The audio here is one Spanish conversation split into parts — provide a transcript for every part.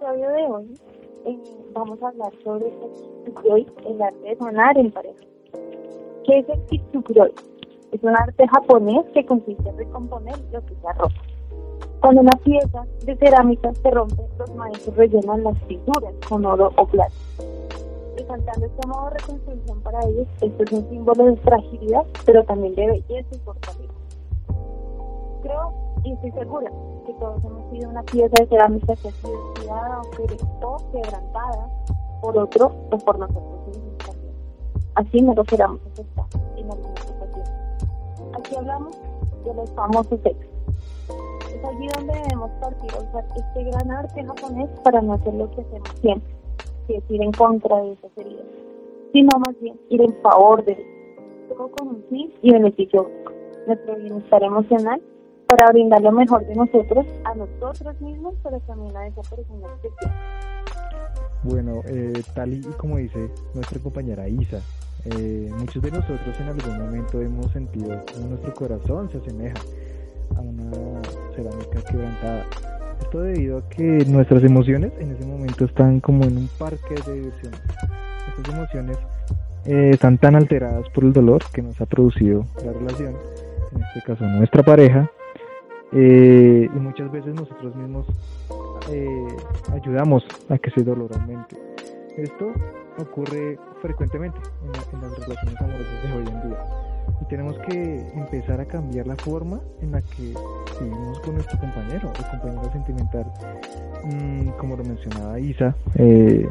episodio de hoy eh, vamos a hablar sobre el el arte de sanar en pareja. ¿Qué es el kitsukuri? Es un arte japonés que consiste en recomponer lo que se roto. Cuando una pieza de cerámica se rompe, los maestros rellenan las fisuras con oro o plata. Resaltando este modo de reconstrucción para ellos, esto es un símbolo de fragilidad, pero también de belleza y fortaleza. Creo y estoy segura que todos hemos sido una pieza de cerámica que ha sido tirada o quebrantada por otro o por nosotros mismos también. Así no lo queramos aceptar en alguna situación. Aquí hablamos de los famosos sexos. Es allí donde debemos partir a usar este gran arte japonés para no hacer lo que hacemos siempre, que es ir en contra de esas heridas, sino más bien ir en favor de todo con un fin y beneficio. Nuestro bienestar emocional para brindar lo mejor de nosotros a nosotros mismos, pero también a esa persona especial. Bueno, eh, tal y como dice nuestra compañera Isa, eh, muchos de nosotros en algún momento hemos sentido como nuestro corazón se asemeja a una cerámica quebrantada. Esto debido a que nuestras emociones en ese momento están como en un parque de diversión. Estas emociones eh, están tan alteradas por el dolor que nos ha producido la relación, en este caso nuestra pareja, eh, y muchas veces nosotros mismos eh, ayudamos a que ese dolor aumente. Esto ocurre frecuentemente en, las relaciones amorosas de hoy en día y tenemos que empezar a cambiar la forma en la que vivimos con nuestro compañero o compañera sentimental. Mm, como lo mencionaba Isa eh,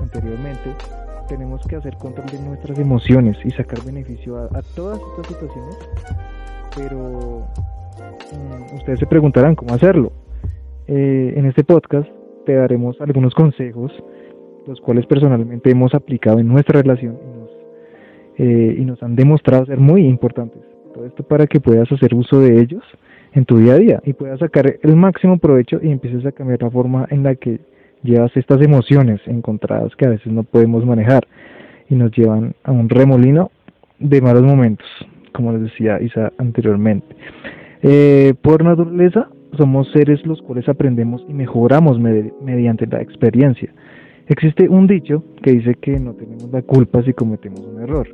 anteriormente, tenemos que hacer control de nuestras emociones y sacar beneficio a, a todas estas situaciones, pero ustedes se preguntarán cómo hacerlo. Eh, en este podcast te daremos algunos consejos, los cuales personalmente hemos aplicado en nuestra relación y nos, eh, y nos han demostrado ser muy importantes. Todo esto para que puedas hacer uso de ellos en tu día a día y puedas sacar el máximo provecho y empieces a cambiar la forma en la que llevas estas emociones encontradas que a veces no podemos manejar y nos llevan a un remolino de malos momentos, como les decía Isa anteriormente. Eh, por naturaleza, somos seres los cuales aprendemos y mejoramos mediante la experiencia. Existe un dicho que dice que no tenemos la culpa si cometemos un error,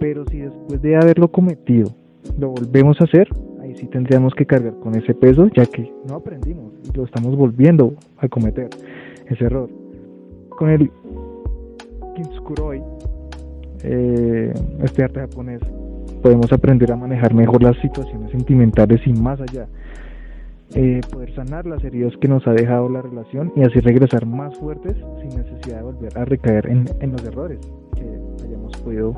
pero si después de haberlo cometido lo volvemos a hacer, ahí sí tendríamos que cargar con ese peso, ya que no aprendimos y lo estamos volviendo a cometer, ese error. Con el Kintsukuroi, eh, este arte japonés, podemos aprender a manejar mejor las situaciones sentimentales y más allá. Eh, poder sanar las heridas que nos ha dejado la relación y así regresar más fuertes sin necesidad de volver a recaer en, los errores que hayamos podido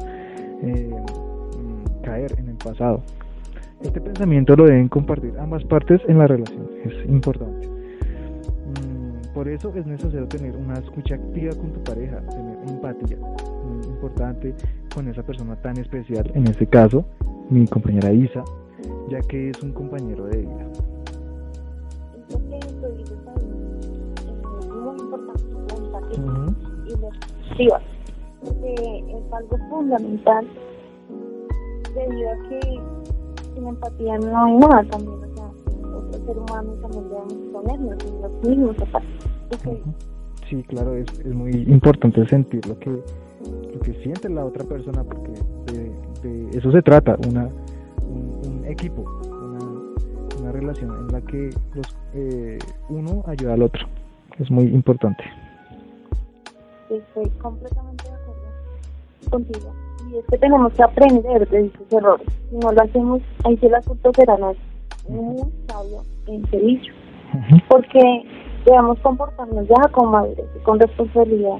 eh, mm, caer en el pasado. Este pensamiento lo deben compartir ambas partes en la relación, es importante. Mm, por eso es necesario tener una escucha activa con tu pareja, tener empatía, importante con esa persona tan especial, en este caso, mi compañera Isa, ya que es un compañero de vida. Es muy importante y porque es algo fundamental debido a que sin empatía no hay nada también, o sea, otro ser humano también debemos ponernos en los mismos zapatos. Sí, claro, es, es muy importante sentir lo que que siente la otra persona, porque de, eso se trata, una, un, equipo, una, una, relación en la que los, eh, uno ayuda al otro. Es muy importante. Estoy completamente de acuerdo contigo. Y es que tenemos que aprender de esos errores. Si no lo hacemos, ahí sí el asunto será muy sabio en servicio. Porque debemos comportarnos ya con madurez y con responsabilidad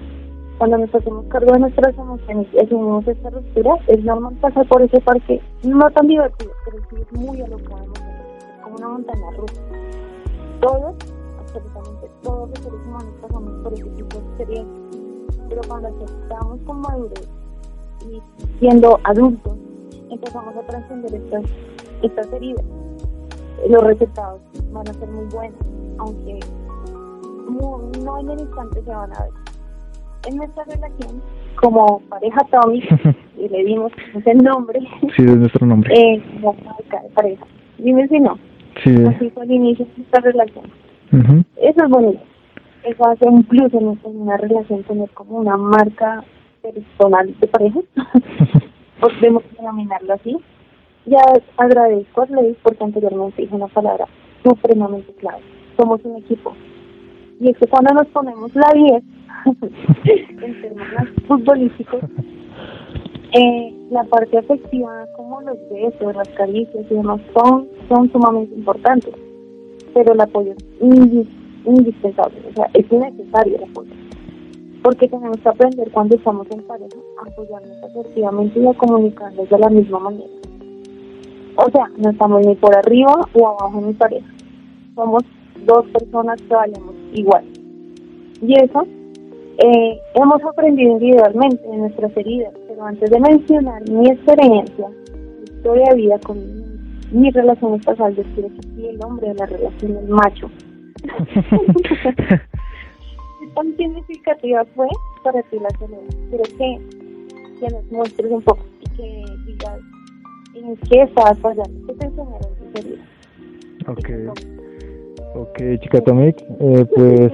cuando nos hacemos cargo de nuestras emociones y asumimos esta ruptura, es normal pasar por ese parque, no tan divertido, pero sí es muy alocado, como una montaña rusa. Todos, absolutamente todos los seres humanos pasamos por ese tipo de experiencias, pero cuando aceptamos con madurez y siendo adultos, empezamos a trascender estas, estas heridas. Los resultados van a ser muy buenos, aunque no en el instante se van a ver en nuestra relación como pareja Tommy, y le dimos el nombre. Sí, es nuestro nombre. Eh, como pareja. Dime si no. Sí. Así fue el inicio de esta relación. Eso es bonito. eso hace un plus en, una relación tener como una marca personal de pareja, podemos denominarlo así. Ya agradezco a Ley porque anteriormente dije una palabra supremamente clave. Somos un equipo. Y es que cuando nos ponemos la 10, en términos futbolísticos, eh, la parte afectiva, como los besos, las caricias y demás, son, son sumamente importantes. Pero el apoyo es indispensable, o sea, es necesario el apoyo. Porque tenemos que aprender cuando estamos en pareja a apoyarnos afectivamente y a comunicarnos de la misma manera. O sea, no estamos ni por arriba o abajo en mi pareja. Somos dos personas que valemos igual. Y eso eh, hemos aprendido individualmente en nuestras heridas, pero antes de mencionar mi experiencia, mi historia de vida con mis relaciones pasadas, yo quiero que sí el hombre de la relación, el macho. ¿Qué tan significativa fue para ti la soledad? Quiero que, que nos muestres un poco y que digas en qué estabas fallando, qué te enseñaron tus heridas. Ok. Ok, chica Tomic, eh, pues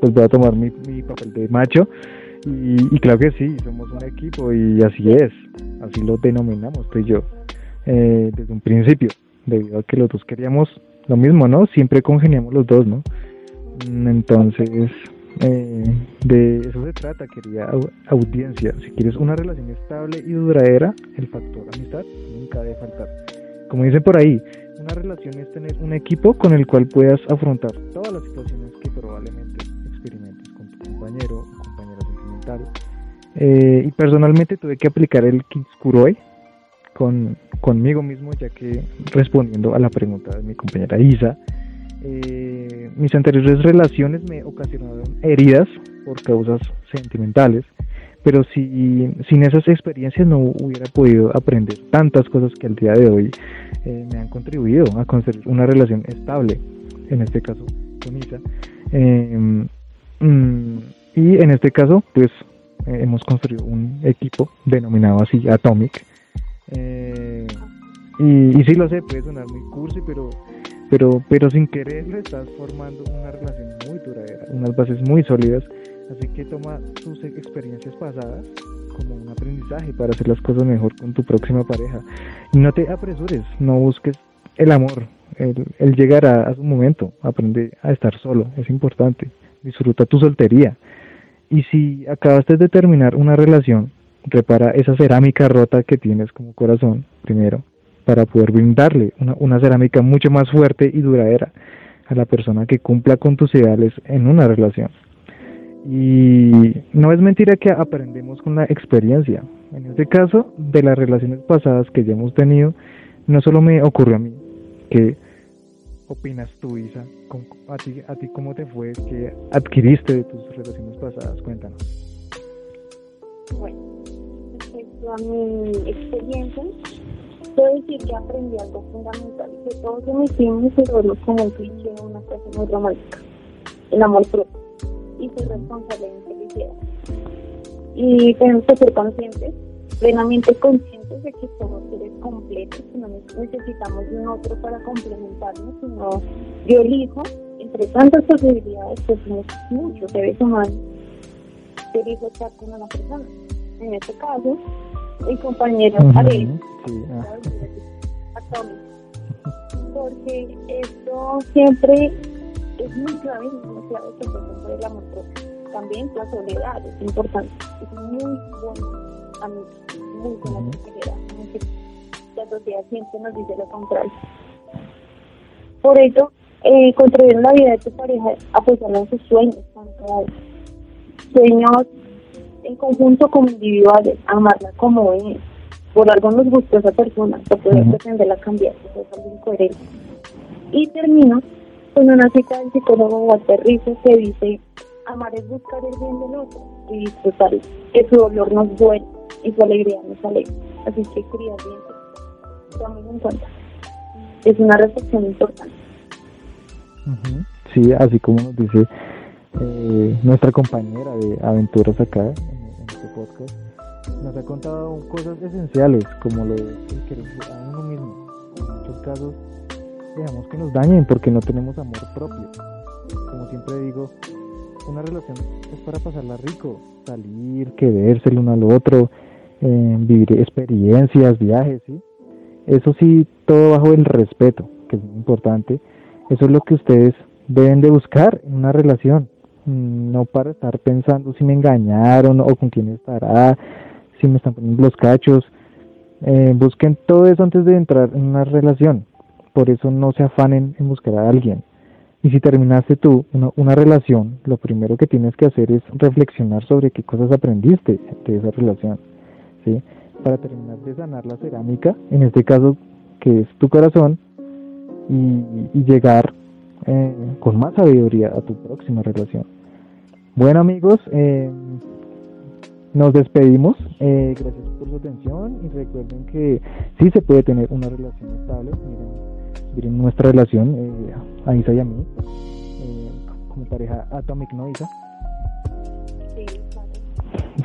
pues voy a tomar mi, mi papel de macho. Y, y, claro que sí, somos un equipo y así es, así lo denominamos tú y yo, eh, desde un principio, debido a que los dos queríamos lo mismo, ¿no? Siempre congeniamos los dos, ¿no? Mm, entonces, eh, de eso se trata, quería audiencia. Si quieres una relación estable y duradera, el factor amistad nunca debe faltar. Como dicen por ahí, relación es tener un equipo con el cual puedas afrontar todas las situaciones que probablemente compañero o compañera sentimental. Eh, y personalmente tuve que aplicar el Kiskuroi con, conmigo mismo, ya que respondiendo a la pregunta de mi compañera Isa, eh, mis anteriores relaciones me ocasionaron heridas por causas sentimentales, pero si, sin esas experiencias no hubiera podido aprender tantas cosas que al día de hoy eh, me han contribuido a construir una relación estable, en este caso con Isa. Mm, y en este caso, pues eh, hemos construido un equipo denominado así Atomic. Eh, y, y sí lo sé, puede sonar muy cursi, pero, pero, pero sin quererlo estás formando una relación muy duradera, unas bases muy sólidas. Así que toma tus experiencias pasadas como un aprendizaje para hacer las cosas mejor con tu próxima pareja. Y no te apresures, no busques el amor, el, el llegar a su momento, aprende a estar solo, es importante disfruta tu soltería. Y si acabaste de terminar una relación, repara esa cerámica rota que tienes como corazón, primero, para poder brindarle una cerámica mucho más fuerte y duradera a la persona que cumpla con tus ideales en una relación. Y no es mentira que aprendemos con la experiencia. En este caso, de las relaciones pasadas que ya hemos tenido, no solo me ocurrió a mí, que opinas tú, Isa? ¿A ti, ¿A ti cómo te fue? ¿Qué adquiriste de tus relaciones pasadas? Cuéntanos. Bueno, respecto a mi experiencia, puedo decir que aprendí algo fundamental, que todos emitimos y verlo como un cliché, una cosa muy romántica, el amor propio, y ser responsable de mi felicidad. Y tenemos que ser conscientes, plenamente conscientes de que somos seres completos, que no necesitamos de un otro para complementarnos, sino yo elijo, entre tantas posibilidades, que somos muchos seres humanos, elijo estar con una persona. En este caso, mi compañero uh porque esto siempre es muy clave, muy clave que por el amor. También la soledad es importante, es muy bueno a mí muy buena La sociedad siempre nos dice lo contrario. Por eso, eh, construir la vida de tu pareja apoyando en sus sueños, tanto sueños en conjunto como individuales, amarla como es. Por algo nos gustó esa persona, no poder pretenderla cambiar, eso es algo incoherente. Y termino con una cita del psicólogo Walter Rizzo que dice, amar es buscar el bien del otro y disfrutar que su dolor nos duele y su alegría nos alegra. Así que, queridas bien, tomen en cuenta. Es una reflexión importante. Sí, así como nos dice eh, nuestra compañera de aventuras acá en, este podcast, nos ha contado cosas esenciales como lo de querer a uno mismo. En muchos casos dejamos que nos dañen porque no tenemos amor propio. Como siempre digo, una relación es para pasarla rico, salir, quererse el uno al otro, eh, vivir experiencias, viajes, ¿sí? Eso sí, todo bajo el respeto, que es muy importante. Eso es lo que ustedes deben de buscar en una relación, mm, no para estar pensando si me engañaron o con quién estará, si me están poniendo los cachos. Eh, busquen todo eso antes de entrar en una relación. Por eso no se afanen en buscar a alguien. Y si terminaste tú una, relación, lo primero que tienes que hacer es reflexionar sobre qué cosas aprendiste de esa relación. ¿sí? Para terminar de sanar la cerámica, en este caso que es tu corazón, y, llegar eh, con más sabiduría a tu próxima relación. Bueno amigos, eh, nos despedimos. Eh, gracias por su atención y recuerden que sí se puede tener una relación estable. Miren, miren nuestra relación, eh, a Isa y a mí, eh, como pareja Atomic, ¿no, Isa? Sí, claro.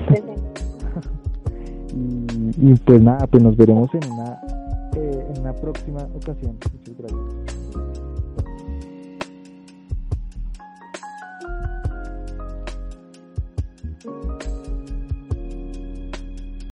y, y, pues nada, pues nos veremos en una, en una próxima ocasión. Muchas gracias.